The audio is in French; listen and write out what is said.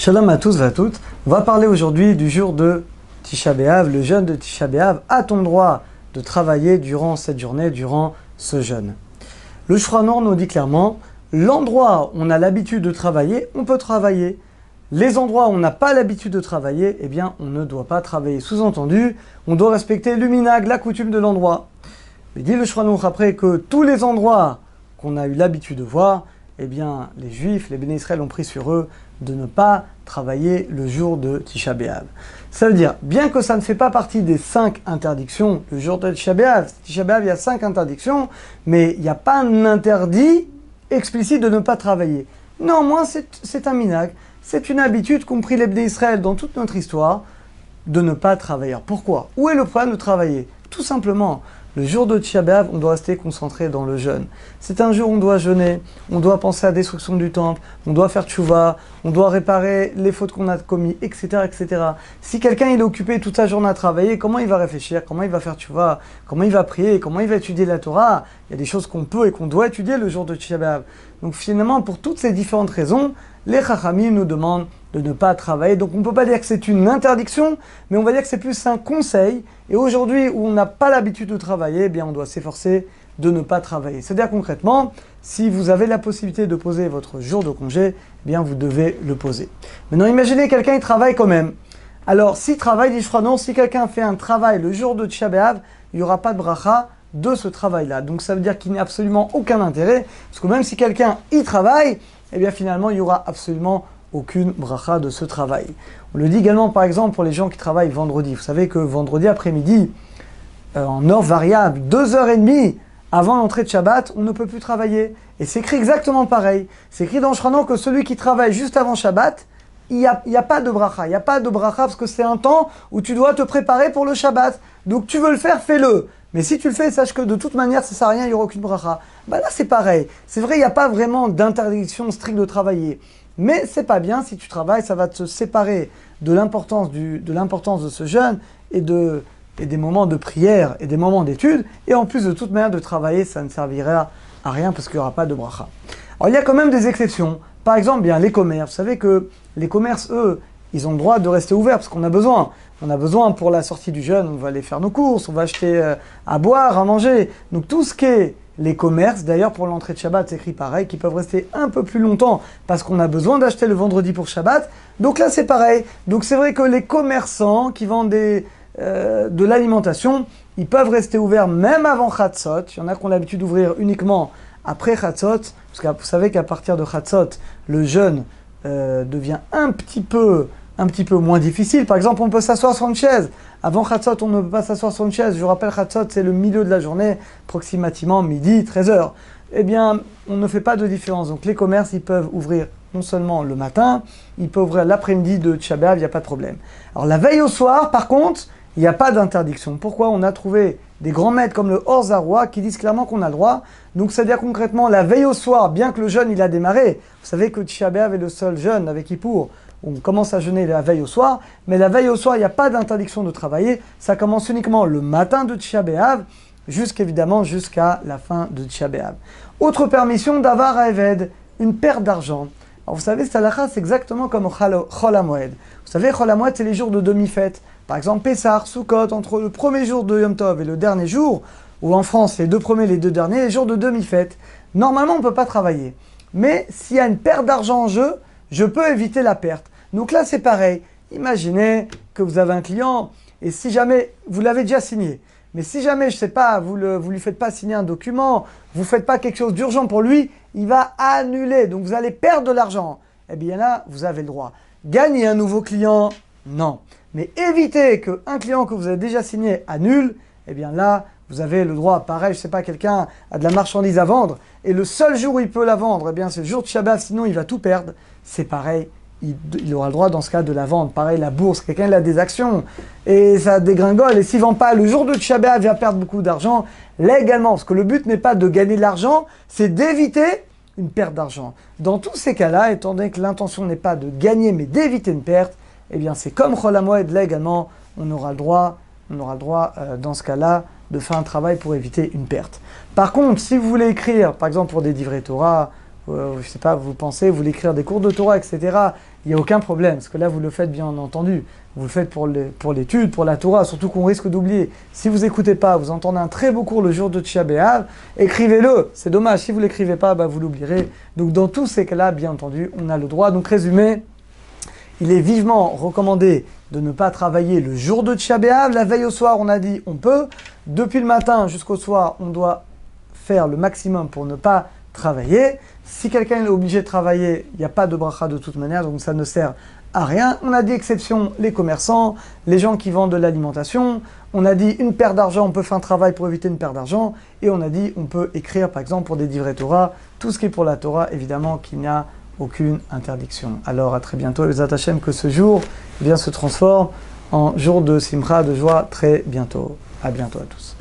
Shalom à tous et à toutes. On va parler aujourd'hui du jour de Tisha B'Av, le jeûne de Tisha B'Av. A-t-on droit de travailler durant cette journée, durant ce jeûne? Le Shranor nous dit clairement, l'endroit où on a l'habitude de travailler, on peut travailler. Les endroits où on n'a pas l'habitude de travailler, eh bien, on ne doit pas travailler. Sous-entendu, on doit respecter le minag, la coutume de l'endroit. Il dit le Shranor après que tous les endroits qu'on a eu l'habitude de voir, eh bien, les Juifs, les Béné Israël ont pris sur eux de ne pas travailler le jour de Tisha B'Av. Ça veut dire, bien que ça ne fait pas partie des cinq interdictions, le jour de Tisha B'Av, Tisha B'Av, il y a cinq interdictions, mais il n'y a pas un interdit explicite de ne pas travailler. Néanmoins, c'est un minag, c'est une habitude qu'ont pris les Béné Israël dans toute notre histoire de ne pas travailler. Pourquoi? Où est le problème de travailler? Tout simplement, le jour de Tisha on doit rester concentré dans le jeûne. C'est un jour où on doit jeûner, on doit penser à la destruction du temple, on doit faire tchouva, on doit réparer les fautes qu'on a commises, etc., etc. Si quelqu'un est occupé toute sa journée à travailler, comment il va réfléchir, comment il va faire tchouva, comment il va prier, comment il va étudier la Torah? Il y a des choses qu'on peut et qu'on doit étudier le jour de Tisha Donc finalement, pour toutes ces différentes raisons, les Chachamim nous demandent de ne pas travailler. Donc on ne peut pas dire que c'est une interdiction, mais on va dire que c'est plus un conseil. Et aujourd'hui, où on n'a pas l'habitude de travailler, eh bien on doit s'efforcer de ne pas travailler. C'est-à-dire concrètement, si vous avez la possibilité de poser votre jour de congé, eh bien vous devez le poser. Maintenant, imaginez quelqu'un qui travaille quand même. Alors, s'il travaille, dit non, si quelqu'un fait un travail le jour de Tisha il n'y aura pas de bracha de ce travail-là. Donc ça veut dire qu'il n'y a absolument aucun intérêt, parce que même si quelqu'un y travaille, eh bien finalement, il n'y aura absolument aucune bracha de ce travail. On le dit également par exemple pour les gens qui travaillent vendredi. Vous savez que vendredi après-midi, euh, en heure variable, deux heures et demie avant l'entrée de Shabbat, on ne peut plus travailler. Et c'est écrit exactement pareil. C'est écrit dans Shranon que celui qui travaille juste avant Shabbat, il n'y a, a, pas de bracha. Il n'y a pas de bracha parce que c'est un temps où tu dois te préparer pour le Shabbat. Donc tu veux le faire, fais-le. Mais si tu le fais, sache que de toute manière, ça ne sert à rien, il n'y aura aucune bracha. Bah là, c'est pareil. C'est vrai, il n'y a pas vraiment d'interdiction stricte de travailler. Mais c'est pas bien si tu travailles, ça va te séparer de l'importance de l'importance de ce jeûne et de et des moments de prière et des moments d'étude. Et en plus, de toute manière, de travailler, ça ne servira à rien parce qu'il n'y aura pas de bracha. Alors, il y a quand même des exceptions. Par exemple, bien les commerces. Vous savez que les commerces, eux, ils ont le droit de rester ouverts parce qu'on a besoin. On a besoin pour la sortie du jeûne, on va aller faire nos courses, on va acheter euh, à boire, à manger. Donc tout ce qui est les commerces, d'ailleurs pour l'entrée de Shabbat, c'est écrit pareil, qui peuvent rester un peu plus longtemps parce qu'on a besoin d'acheter le vendredi pour Shabbat. Donc là c'est pareil. Donc c'est vrai que les commerçants qui vendent euh, de l'alimentation, ils peuvent rester ouverts même avant Chatzot. Il y en a qui ont l'habitude d'ouvrir uniquement après Chatzot, parce que vous savez qu'à partir de Chatzot, le jeûne euh, devient un petit peu un petit peu moins difficile. Par exemple, on peut s'asseoir sur une chaise. Avant Khatsot, on ne peut pas s'asseoir sur une chaise. Je rappelle, Khatsot, c'est le milieu de la journée, approximativement midi, 13h. Eh bien, on ne fait pas de différence. Donc, les commerces, ils peuvent ouvrir non seulement le matin, ils peuvent ouvrir l'après-midi de Tchabav, il n'y a pas de problème. Alors, la veille au soir, par contre, il n'y a pas d'interdiction. Pourquoi On a trouvé des grands maîtres comme le Horzarois qui disent clairement qu'on a le droit? Donc, c'est-à-dire concrètement, la veille au soir, bien que le jeûne, il a démarré. Vous savez que Tchabav est le seul jeûne avec Ippour on commence à jeûner la veille au soir, mais la veille au soir, il n'y a pas d'interdiction de travailler. Ça commence uniquement le matin de B'Av, jusqu'évidemment jusqu'à la fin de B'Av. Autre permission d'avoir à Eved, une paire d'argent. Alors vous savez, cette c'est exactement comme Chol Vous savez, Chol c'est les jours de demi-fête. Par exemple, Pessah, Sukkot, entre le premier jour de Yom Tov et le dernier jour, ou en France, les deux premiers et les deux derniers, les jours de demi-fête. Normalement, on ne peut pas travailler. Mais s'il y a une paire d'argent en jeu, je peux éviter la perte. Donc là, c'est pareil. Imaginez que vous avez un client et si jamais vous l'avez déjà signé, mais si jamais, je ne sais pas, vous ne lui faites pas signer un document, vous ne faites pas quelque chose d'urgent pour lui, il va annuler. Donc vous allez perdre de l'argent. Eh bien là, vous avez le droit. Gagner un nouveau client, non. Mais éviter qu'un client que vous avez déjà signé annule, eh bien là, vous avez le droit. Pareil, je ne sais pas, quelqu'un a de la marchandise à vendre et le seul jour où il peut la vendre, eh bien c'est le jour de Shabbat, sinon il va tout perdre. C'est pareil il, aura le droit dans ce cas de la vendre. Pareil, la bourse, quelqu'un a des actions et ça dégringole. Et s'il ne vend pas le jour de Tchabéa, il va perdre beaucoup d'argent légalement. Parce que le but n'est pas de gagner de l'argent, c'est d'éviter une perte d'argent. Dans tous ces cas-là, étant donné que l'intention n'est pas de gagner mais d'éviter une perte, eh bien c'est comme Cholamoed légalement, on aura le droit, on aura le droit euh, dans ce cas-là de faire un travail pour éviter une perte. Par contre, si vous voulez écrire, par exemple pour des livrets Torah, euh, je sais pas, vous pensez, vous voulez écrire des cours de Torah, etc., il n'y a aucun problème, parce que là, vous le faites bien entendu. Vous le faites pour l'étude, pour, la Torah, surtout qu'on risque d'oublier. Si vous n'écoutez pas, vous entendez un très beau cours le jour de B'Av, écrivez-le. C'est dommage, si vous ne l'écrivez pas, bah, vous l'oublierez. Donc dans tous ces cas-là, bien entendu, on a le droit. Donc résumé, il est vivement recommandé de ne pas travailler le jour de Tisha B'Av. La veille au soir, on a dit on peut. Depuis le matin jusqu'au soir, on doit faire le maximum pour ne pas travailler. Si quelqu'un est obligé de travailler, il n'y a pas de bracha de toute manière, donc ça ne sert à rien. On a dit exception les commerçants, les gens qui vendent de l'alimentation. On a dit une paire d'argent, on peut faire un travail pour éviter une paire d'argent. Et on a dit on peut écrire par exemple pour des livrets Torah. Tout ce qui est pour la Torah, évidemment qu'il n'y a aucune interdiction. Alors à très bientôt. Les attachèmes que ce jour eh bien, se transforme en jour de simra, de joie très bientôt. À bientôt à tous.